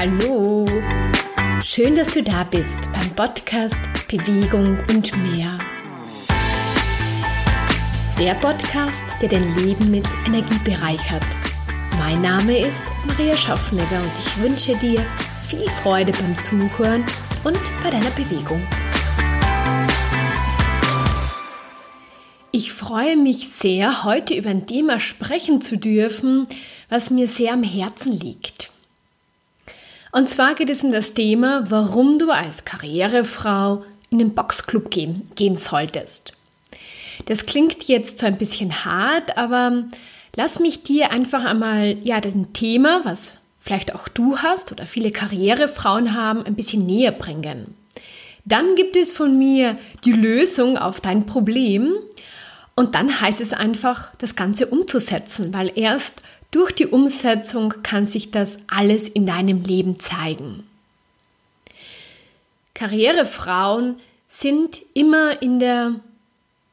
Hallo! Schön, dass du da bist beim Podcast Bewegung und mehr. Der Podcast, der dein Leben mit Energie bereichert. Mein Name ist Maria Schaffnegger und ich wünsche dir viel Freude beim Zuhören und bei deiner Bewegung. Ich freue mich sehr, heute über ein Thema sprechen zu dürfen, was mir sehr am Herzen liegt. Und zwar geht es um das Thema, warum du als Karrierefrau in den Boxclub gehen, gehen solltest. Das klingt jetzt so ein bisschen hart, aber lass mich dir einfach einmal ja ein Thema, was vielleicht auch du hast oder viele Karrierefrauen haben, ein bisschen näher bringen. Dann gibt es von mir die Lösung auf dein Problem und dann heißt es einfach, das Ganze umzusetzen, weil erst durch die Umsetzung kann sich das alles in deinem Leben zeigen. Karrierefrauen sind immer in der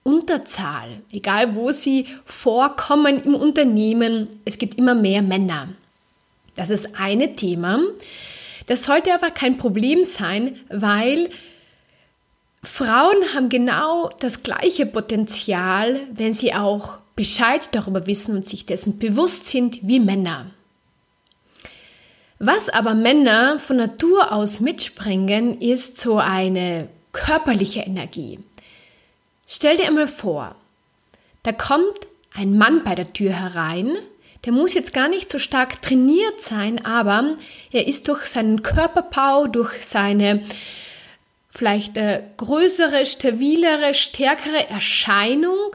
Unterzahl, egal wo sie vorkommen im Unternehmen, es gibt immer mehr Männer. Das ist eine Thema. Das sollte aber kein Problem sein, weil Frauen haben genau das gleiche Potenzial, wenn sie auch Bescheid darüber wissen und sich dessen bewusst sind wie Männer. Was aber Männer von Natur aus mitbringen, ist so eine körperliche Energie. Stell dir einmal vor, da kommt ein Mann bei der Tür herein, der muss jetzt gar nicht so stark trainiert sein, aber er ist durch seinen Körperbau, durch seine vielleicht äh, größere, stabilere, stärkere Erscheinung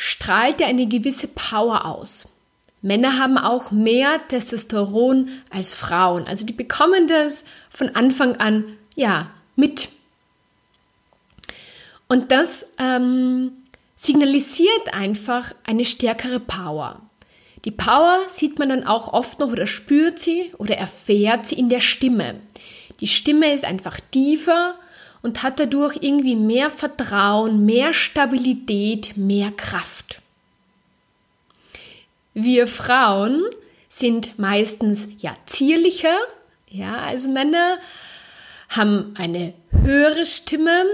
strahlt er eine gewisse Power aus. Männer haben auch mehr Testosteron als Frauen. Also die bekommen das von Anfang an ja mit. Und das ähm, signalisiert einfach eine stärkere Power. Die Power sieht man dann auch oft noch oder spürt sie oder erfährt sie in der Stimme. Die Stimme ist einfach tiefer und hat dadurch irgendwie mehr Vertrauen, mehr Stabilität, mehr Kraft. Wir Frauen sind meistens ja zierlicher, ja, als Männer, haben eine höhere Stimme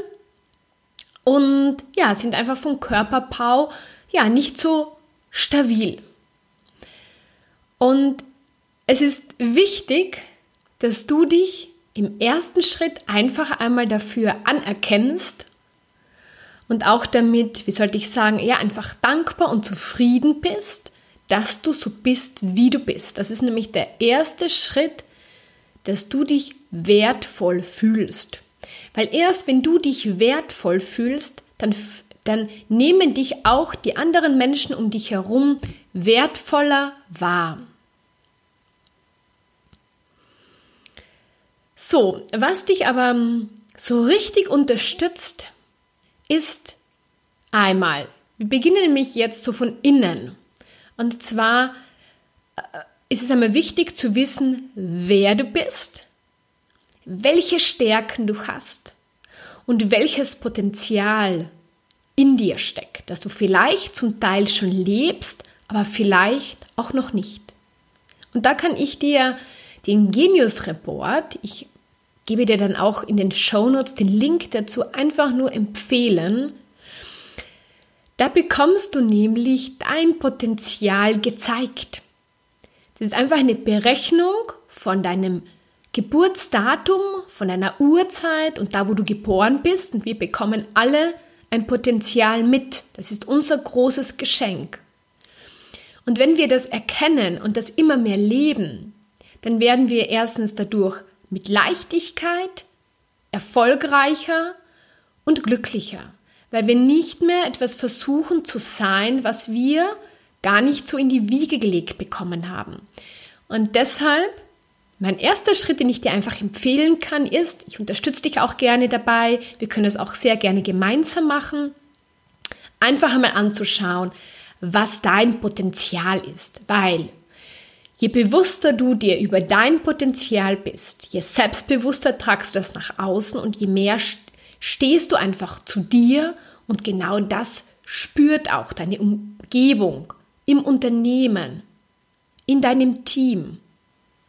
und ja, sind einfach vom Körperbau ja nicht so stabil. Und es ist wichtig, dass du dich im ersten Schritt einfach einmal dafür anerkennst und auch damit, wie sollte ich sagen, ja, einfach dankbar und zufrieden bist, dass du so bist, wie du bist. Das ist nämlich der erste Schritt, dass du dich wertvoll fühlst. Weil erst wenn du dich wertvoll fühlst, dann, dann nehmen dich auch die anderen Menschen um dich herum wertvoller wahr. So, was dich aber ähm, so richtig unterstützt, ist einmal, wir beginnen nämlich jetzt so von innen. Und zwar äh, ist es einmal wichtig zu wissen, wer du bist, welche Stärken du hast und welches Potenzial in dir steckt, dass du vielleicht zum Teil schon lebst, aber vielleicht auch noch nicht. Und da kann ich dir den Genius Report. Ich gebe dir dann auch in den Show Notes den Link dazu einfach nur empfehlen. Da bekommst du nämlich dein Potenzial gezeigt. Das ist einfach eine Berechnung von deinem Geburtsdatum, von deiner Uhrzeit und da, wo du geboren bist. Und wir bekommen alle ein Potenzial mit. Das ist unser großes Geschenk. Und wenn wir das erkennen und das immer mehr leben, dann werden wir erstens dadurch mit Leichtigkeit erfolgreicher und glücklicher, weil wir nicht mehr etwas versuchen zu sein, was wir gar nicht so in die Wiege gelegt bekommen haben. Und deshalb, mein erster Schritt, den ich dir einfach empfehlen kann, ist, ich unterstütze dich auch gerne dabei, wir können es auch sehr gerne gemeinsam machen, einfach einmal anzuschauen, was dein Potenzial ist, weil Je bewusster du dir über dein Potenzial bist, je selbstbewusster tragst du das nach außen und je mehr stehst du einfach zu dir und genau das spürt auch deine Umgebung im Unternehmen, in deinem Team,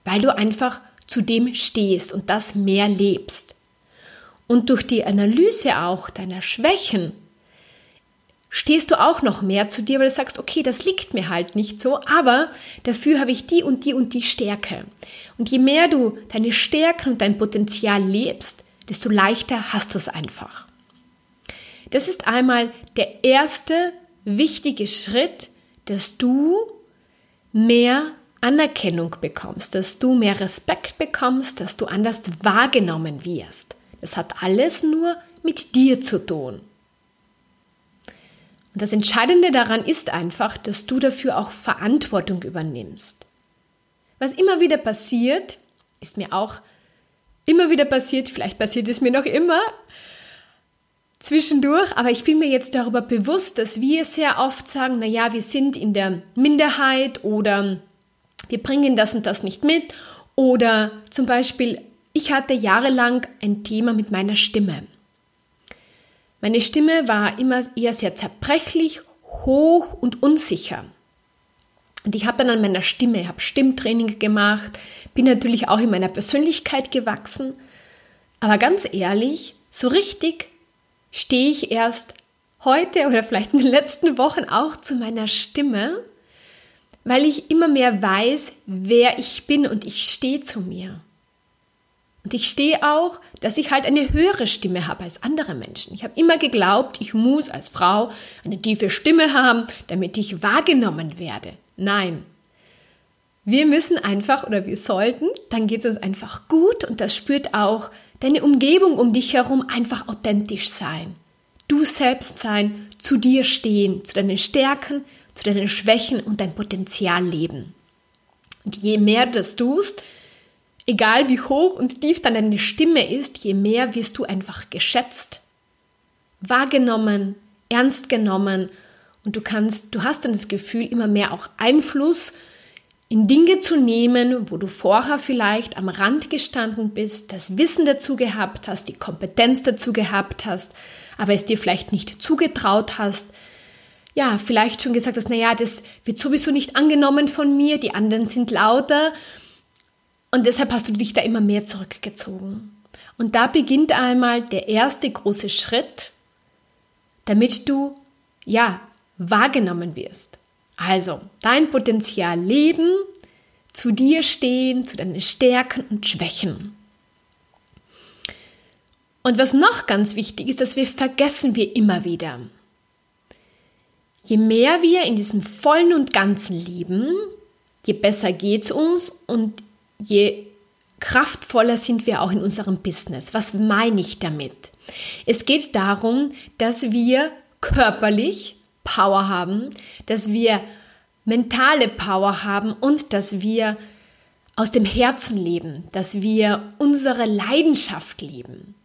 weil du einfach zu dem stehst und das mehr lebst. Und durch die Analyse auch deiner Schwächen stehst du auch noch mehr zu dir, weil du sagst, okay, das liegt mir halt nicht so, aber dafür habe ich die und die und die Stärke. Und je mehr du deine Stärken und dein Potenzial lebst, desto leichter hast du es einfach. Das ist einmal der erste wichtige Schritt, dass du mehr Anerkennung bekommst, dass du mehr Respekt bekommst, dass du anders wahrgenommen wirst. Das hat alles nur mit dir zu tun. Und das Entscheidende daran ist einfach, dass du dafür auch Verantwortung übernimmst. Was immer wieder passiert, ist mir auch immer wieder passiert, vielleicht passiert es mir noch immer, zwischendurch, aber ich bin mir jetzt darüber bewusst, dass wir sehr oft sagen, naja, wir sind in der Minderheit oder wir bringen das und das nicht mit oder zum Beispiel, ich hatte jahrelang ein Thema mit meiner Stimme. Meine Stimme war immer eher sehr zerbrechlich, hoch und unsicher. Und ich habe dann an meiner Stimme, habe Stimmtraining gemacht, bin natürlich auch in meiner Persönlichkeit gewachsen. Aber ganz ehrlich, so richtig stehe ich erst heute oder vielleicht in den letzten Wochen auch zu meiner Stimme, weil ich immer mehr weiß, wer ich bin und ich stehe zu mir. Und ich stehe auch, dass ich halt eine höhere Stimme habe als andere Menschen. Ich habe immer geglaubt, ich muss als Frau eine tiefe Stimme haben, damit ich wahrgenommen werde. Nein. Wir müssen einfach oder wir sollten, dann geht es uns einfach gut und das spürt auch deine Umgebung um dich herum einfach authentisch sein. Du selbst sein, zu dir stehen, zu deinen Stärken, zu deinen Schwächen und dein Potenzial leben. Und je mehr du das tust, egal wie hoch und tief dann deine Stimme ist, je mehr wirst du einfach geschätzt, wahrgenommen, ernst genommen. Und du kannst, du hast dann das Gefühl, immer mehr auch Einfluss in Dinge zu nehmen, wo du vorher vielleicht am Rand gestanden bist, das Wissen dazu gehabt hast, die Kompetenz dazu gehabt hast, aber es dir vielleicht nicht zugetraut hast, ja, vielleicht schon gesagt hast, naja, das wird sowieso nicht angenommen von mir, die anderen sind lauter und deshalb hast du dich da immer mehr zurückgezogen. Und da beginnt einmal der erste große Schritt, damit du, ja, wahrgenommen wirst. Also dein Potenzial leben, zu dir stehen, zu deinen Stärken und Schwächen. Und was noch ganz wichtig ist, dass wir vergessen wir immer wieder. Je mehr wir in diesem vollen und ganzen leben, je besser geht es uns und je kraftvoller sind wir auch in unserem Business. Was meine ich damit? Es geht darum, dass wir körperlich, Power haben, dass wir mentale Power haben und dass wir aus dem Herzen leben, dass wir unsere Leidenschaft leben.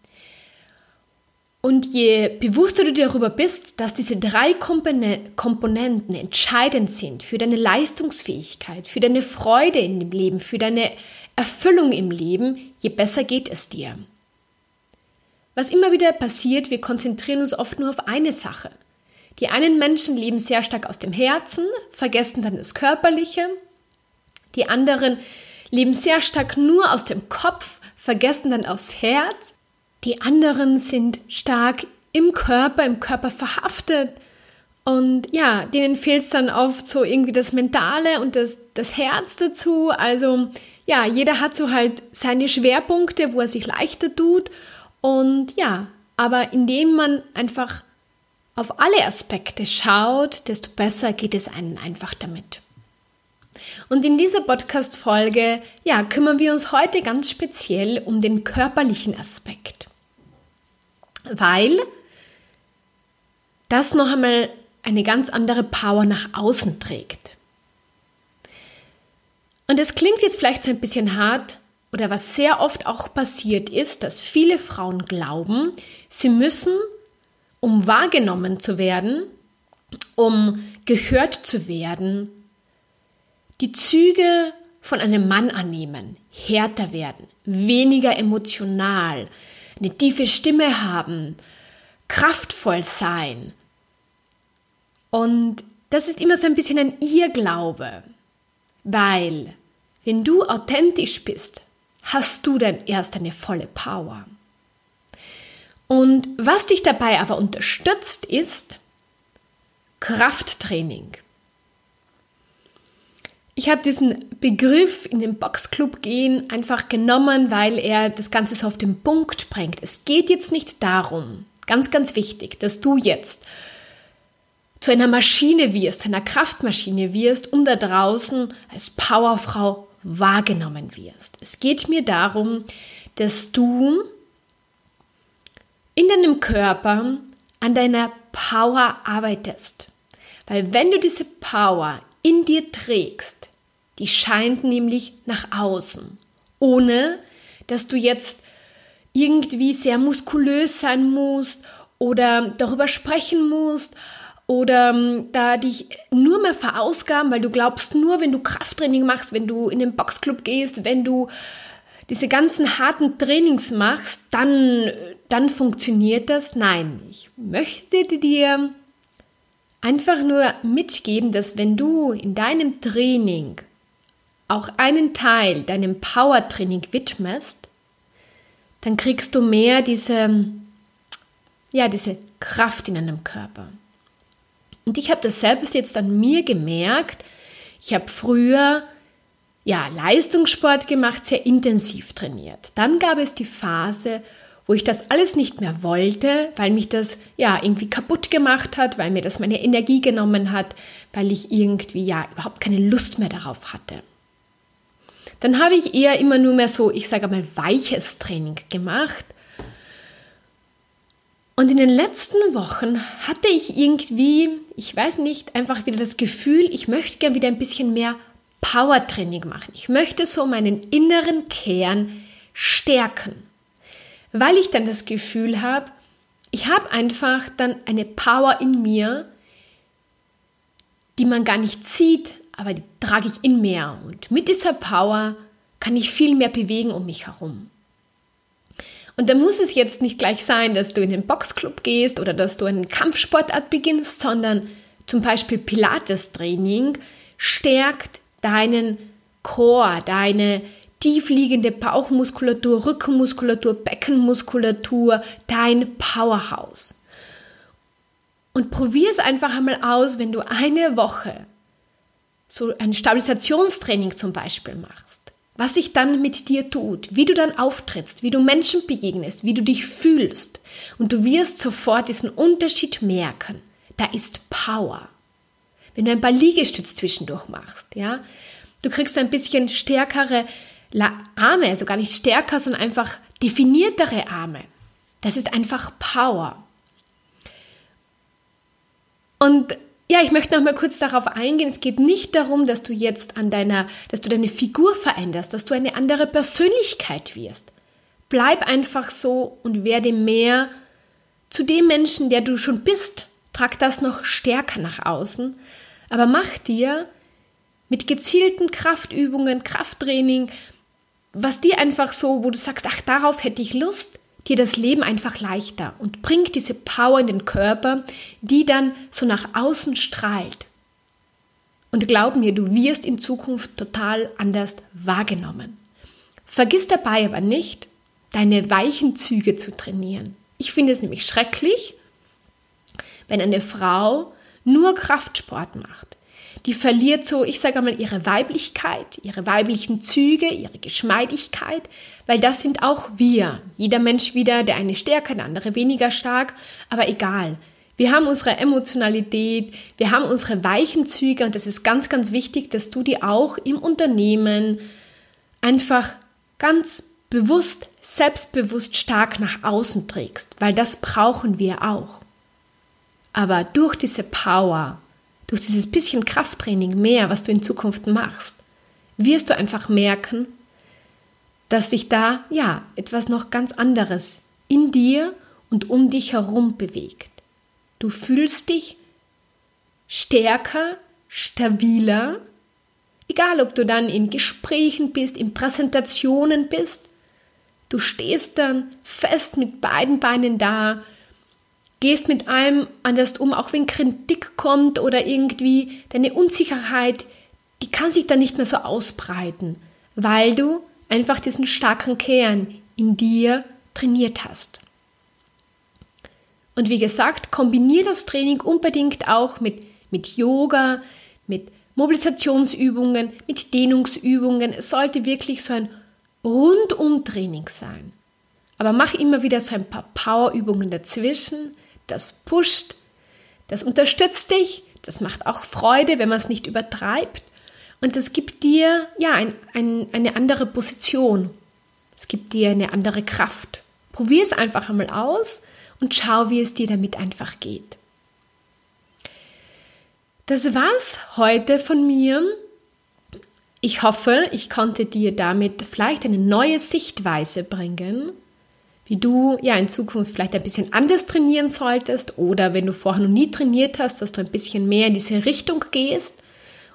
Und je bewusster du darüber bist, dass diese drei Komponenten entscheidend sind für deine Leistungsfähigkeit, für deine Freude in dem Leben, für deine Erfüllung im Leben, je besser geht es dir. Was immer wieder passiert, wir konzentrieren uns oft nur auf eine Sache. Die einen Menschen leben sehr stark aus dem Herzen, vergessen dann das Körperliche. Die anderen leben sehr stark nur aus dem Kopf, vergessen dann aufs Herz. Die anderen sind stark im Körper, im Körper verhaftet. Und ja, denen fehlt es dann oft so irgendwie das Mentale und das, das Herz dazu. Also ja, jeder hat so halt seine Schwerpunkte, wo er sich leichter tut. Und ja, aber indem man einfach auf alle Aspekte schaut, desto besser geht es einem einfach damit. Und in dieser Podcast-Folge, ja, kümmern wir uns heute ganz speziell um den körperlichen Aspekt. Weil das noch einmal eine ganz andere Power nach außen trägt. Und es klingt jetzt vielleicht so ein bisschen hart, oder was sehr oft auch passiert ist, dass viele Frauen glauben, sie müssen um wahrgenommen zu werden, um gehört zu werden, die Züge von einem Mann annehmen, härter werden, weniger emotional, eine tiefe Stimme haben, kraftvoll sein. Und das ist immer so ein bisschen ein Irrglaube, weil wenn du authentisch bist, hast du dann erst eine volle Power. Und was dich dabei aber unterstützt, ist Krafttraining. Ich habe diesen Begriff in den Boxclub gehen einfach genommen, weil er das Ganze so auf den Punkt bringt. Es geht jetzt nicht darum, ganz, ganz wichtig, dass du jetzt zu einer Maschine wirst, zu einer Kraftmaschine wirst und da draußen als Powerfrau wahrgenommen wirst. Es geht mir darum, dass du in deinem Körper an deiner Power arbeitest. Weil wenn du diese Power in dir trägst, die scheint nämlich nach außen, ohne dass du jetzt irgendwie sehr muskulös sein musst oder darüber sprechen musst oder ähm, da dich nur mehr verausgaben, weil du glaubst, nur wenn du Krafttraining machst, wenn du in den Boxclub gehst, wenn du diese ganzen harten Trainings machst, dann, dann funktioniert das. Nein, ich möchte dir einfach nur mitgeben, dass wenn du in deinem Training auch einen Teil deinem Power-Training widmest, dann kriegst du mehr diese, ja, diese Kraft in deinem Körper. Und ich habe das selbst jetzt an mir gemerkt. Ich habe früher ja, Leistungssport gemacht, sehr intensiv trainiert. Dann gab es die Phase, wo ich das alles nicht mehr wollte, weil mich das ja irgendwie kaputt gemacht hat, weil mir das meine Energie genommen hat, weil ich irgendwie ja überhaupt keine Lust mehr darauf hatte. Dann habe ich eher immer nur mehr so, ich sage mal, weiches Training gemacht. Und in den letzten Wochen hatte ich irgendwie, ich weiß nicht, einfach wieder das Gefühl, ich möchte gerne wieder ein bisschen mehr Power-Training machen. Ich möchte so meinen inneren Kern stärken weil ich dann das Gefühl habe, ich habe einfach dann eine Power in mir, die man gar nicht sieht, aber die trage ich in mir. Und mit dieser Power kann ich viel mehr bewegen um mich herum. Und da muss es jetzt nicht gleich sein, dass du in den Boxclub gehst oder dass du einen Kampfsportart beginnst, sondern zum Beispiel Pilates-Training stärkt deinen Chor, deine tiefliegende Bauchmuskulatur, Rückenmuskulatur, Beckenmuskulatur, dein Powerhouse. Und probier es einfach einmal aus, wenn du eine Woche so ein Stabilisationstraining zum Beispiel machst, was sich dann mit dir tut, wie du dann auftrittst, wie du Menschen begegnest, wie du dich fühlst. Und du wirst sofort diesen Unterschied merken. Da ist Power. Wenn du ein paar Liegestütz zwischendurch machst, ja, du kriegst ein bisschen stärkere Arme, also gar nicht stärker, sondern einfach definiertere Arme. Das ist einfach Power. Und ja, ich möchte noch mal kurz darauf eingehen. Es geht nicht darum, dass du jetzt an deiner, dass du deine Figur veränderst, dass du eine andere Persönlichkeit wirst. Bleib einfach so und werde mehr zu dem Menschen, der du schon bist. Trag das noch stärker nach außen, aber mach dir mit gezielten Kraftübungen, Krafttraining, was dir einfach so, wo du sagst, ach, darauf hätte ich Lust, dir das Leben einfach leichter und bringt diese Power in den Körper, die dann so nach außen strahlt. Und glaub mir, du wirst in Zukunft total anders wahrgenommen. Vergiss dabei aber nicht, deine weichen Züge zu trainieren. Ich finde es nämlich schrecklich, wenn eine Frau nur Kraftsport macht die verliert so, ich sage mal, ihre Weiblichkeit, ihre weiblichen Züge, ihre Geschmeidigkeit, weil das sind auch wir. Jeder Mensch wieder, der eine stärker, der andere weniger stark, aber egal. Wir haben unsere Emotionalität, wir haben unsere weichen Züge und das ist ganz, ganz wichtig, dass du die auch im Unternehmen einfach ganz bewusst, selbstbewusst stark nach außen trägst, weil das brauchen wir auch. Aber durch diese Power, durch dieses bisschen Krafttraining mehr, was du in Zukunft machst, wirst du einfach merken, dass sich da ja etwas noch ganz anderes in dir und um dich herum bewegt. Du fühlst dich stärker, stabiler, egal ob du dann in Gesprächen bist, in Präsentationen bist, du stehst dann fest mit beiden Beinen da gehst mit allem anders um, auch wenn Kritik kommt oder irgendwie deine Unsicherheit, die kann sich dann nicht mehr so ausbreiten, weil du einfach diesen starken Kern in dir trainiert hast. Und wie gesagt, kombiniere das Training unbedingt auch mit, mit Yoga, mit Mobilisationsübungen, mit Dehnungsübungen. Es sollte wirklich so ein Rundum-Training sein. Aber mach immer wieder so ein paar Powerübungen dazwischen. Das pusht, das unterstützt dich, das macht auch Freude, wenn man es nicht übertreibt. Und das gibt dir ja ein, ein, eine andere Position. Es gibt dir eine andere Kraft. Probier es einfach einmal aus und schau, wie es dir damit einfach geht. Das war's heute von mir. Ich hoffe, ich konnte dir damit vielleicht eine neue Sichtweise bringen, wie du ja in Zukunft vielleicht ein bisschen anders trainieren solltest oder wenn du vorher noch nie trainiert hast, dass du ein bisschen mehr in diese Richtung gehst,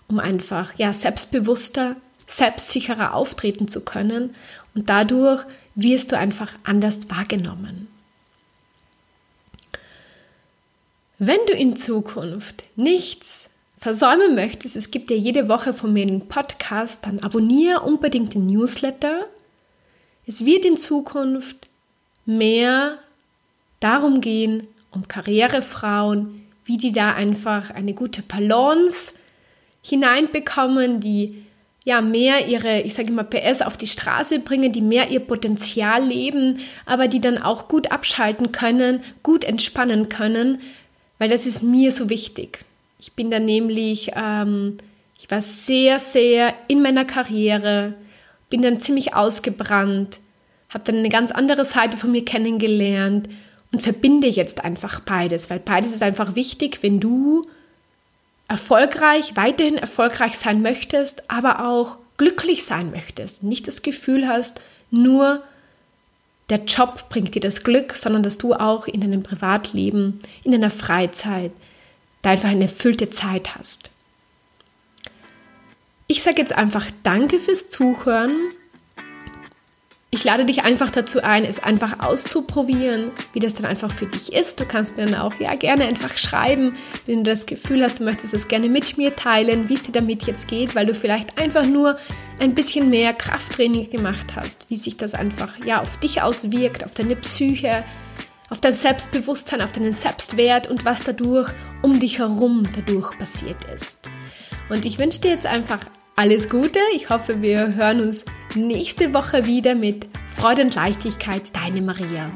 um einfach ja selbstbewusster, selbstsicherer auftreten zu können und dadurch wirst du einfach anders wahrgenommen. Wenn du in Zukunft nichts versäumen möchtest, es gibt ja jede Woche von mir einen Podcast, dann abonniere unbedingt den Newsletter. Es wird in Zukunft mehr darum gehen, um Karrierefrauen, wie die da einfach eine gute Balance hineinbekommen, die ja mehr ihre, ich sage immer PS auf die Straße bringen, die mehr ihr Potenzial leben, aber die dann auch gut abschalten können, gut entspannen können, weil das ist mir so wichtig. Ich bin da nämlich, ähm, ich war sehr, sehr in meiner Karriere, bin dann ziemlich ausgebrannt, habe dann eine ganz andere Seite von mir kennengelernt und verbinde jetzt einfach beides, weil beides ist einfach wichtig, wenn du erfolgreich, weiterhin erfolgreich sein möchtest, aber auch glücklich sein möchtest und nicht das Gefühl hast, nur der Job bringt dir das Glück, sondern dass du auch in deinem Privatleben, in deiner Freizeit, da einfach eine erfüllte Zeit hast. Ich sage jetzt einfach Danke fürs Zuhören ich lade dich einfach dazu ein, es einfach auszuprobieren, wie das dann einfach für dich ist. Du kannst mir dann auch ja gerne einfach schreiben, wenn du das Gefühl hast, du möchtest es gerne mit mir teilen, wie es dir damit jetzt geht, weil du vielleicht einfach nur ein bisschen mehr Krafttraining gemacht hast, wie sich das einfach ja auf dich auswirkt, auf deine Psyche, auf dein Selbstbewusstsein, auf deinen Selbstwert und was dadurch um dich herum dadurch passiert ist. Und ich wünsche dir jetzt einfach alles Gute. Ich hoffe, wir hören uns nächste Woche wieder mit Freude und Leichtigkeit. Deine Maria.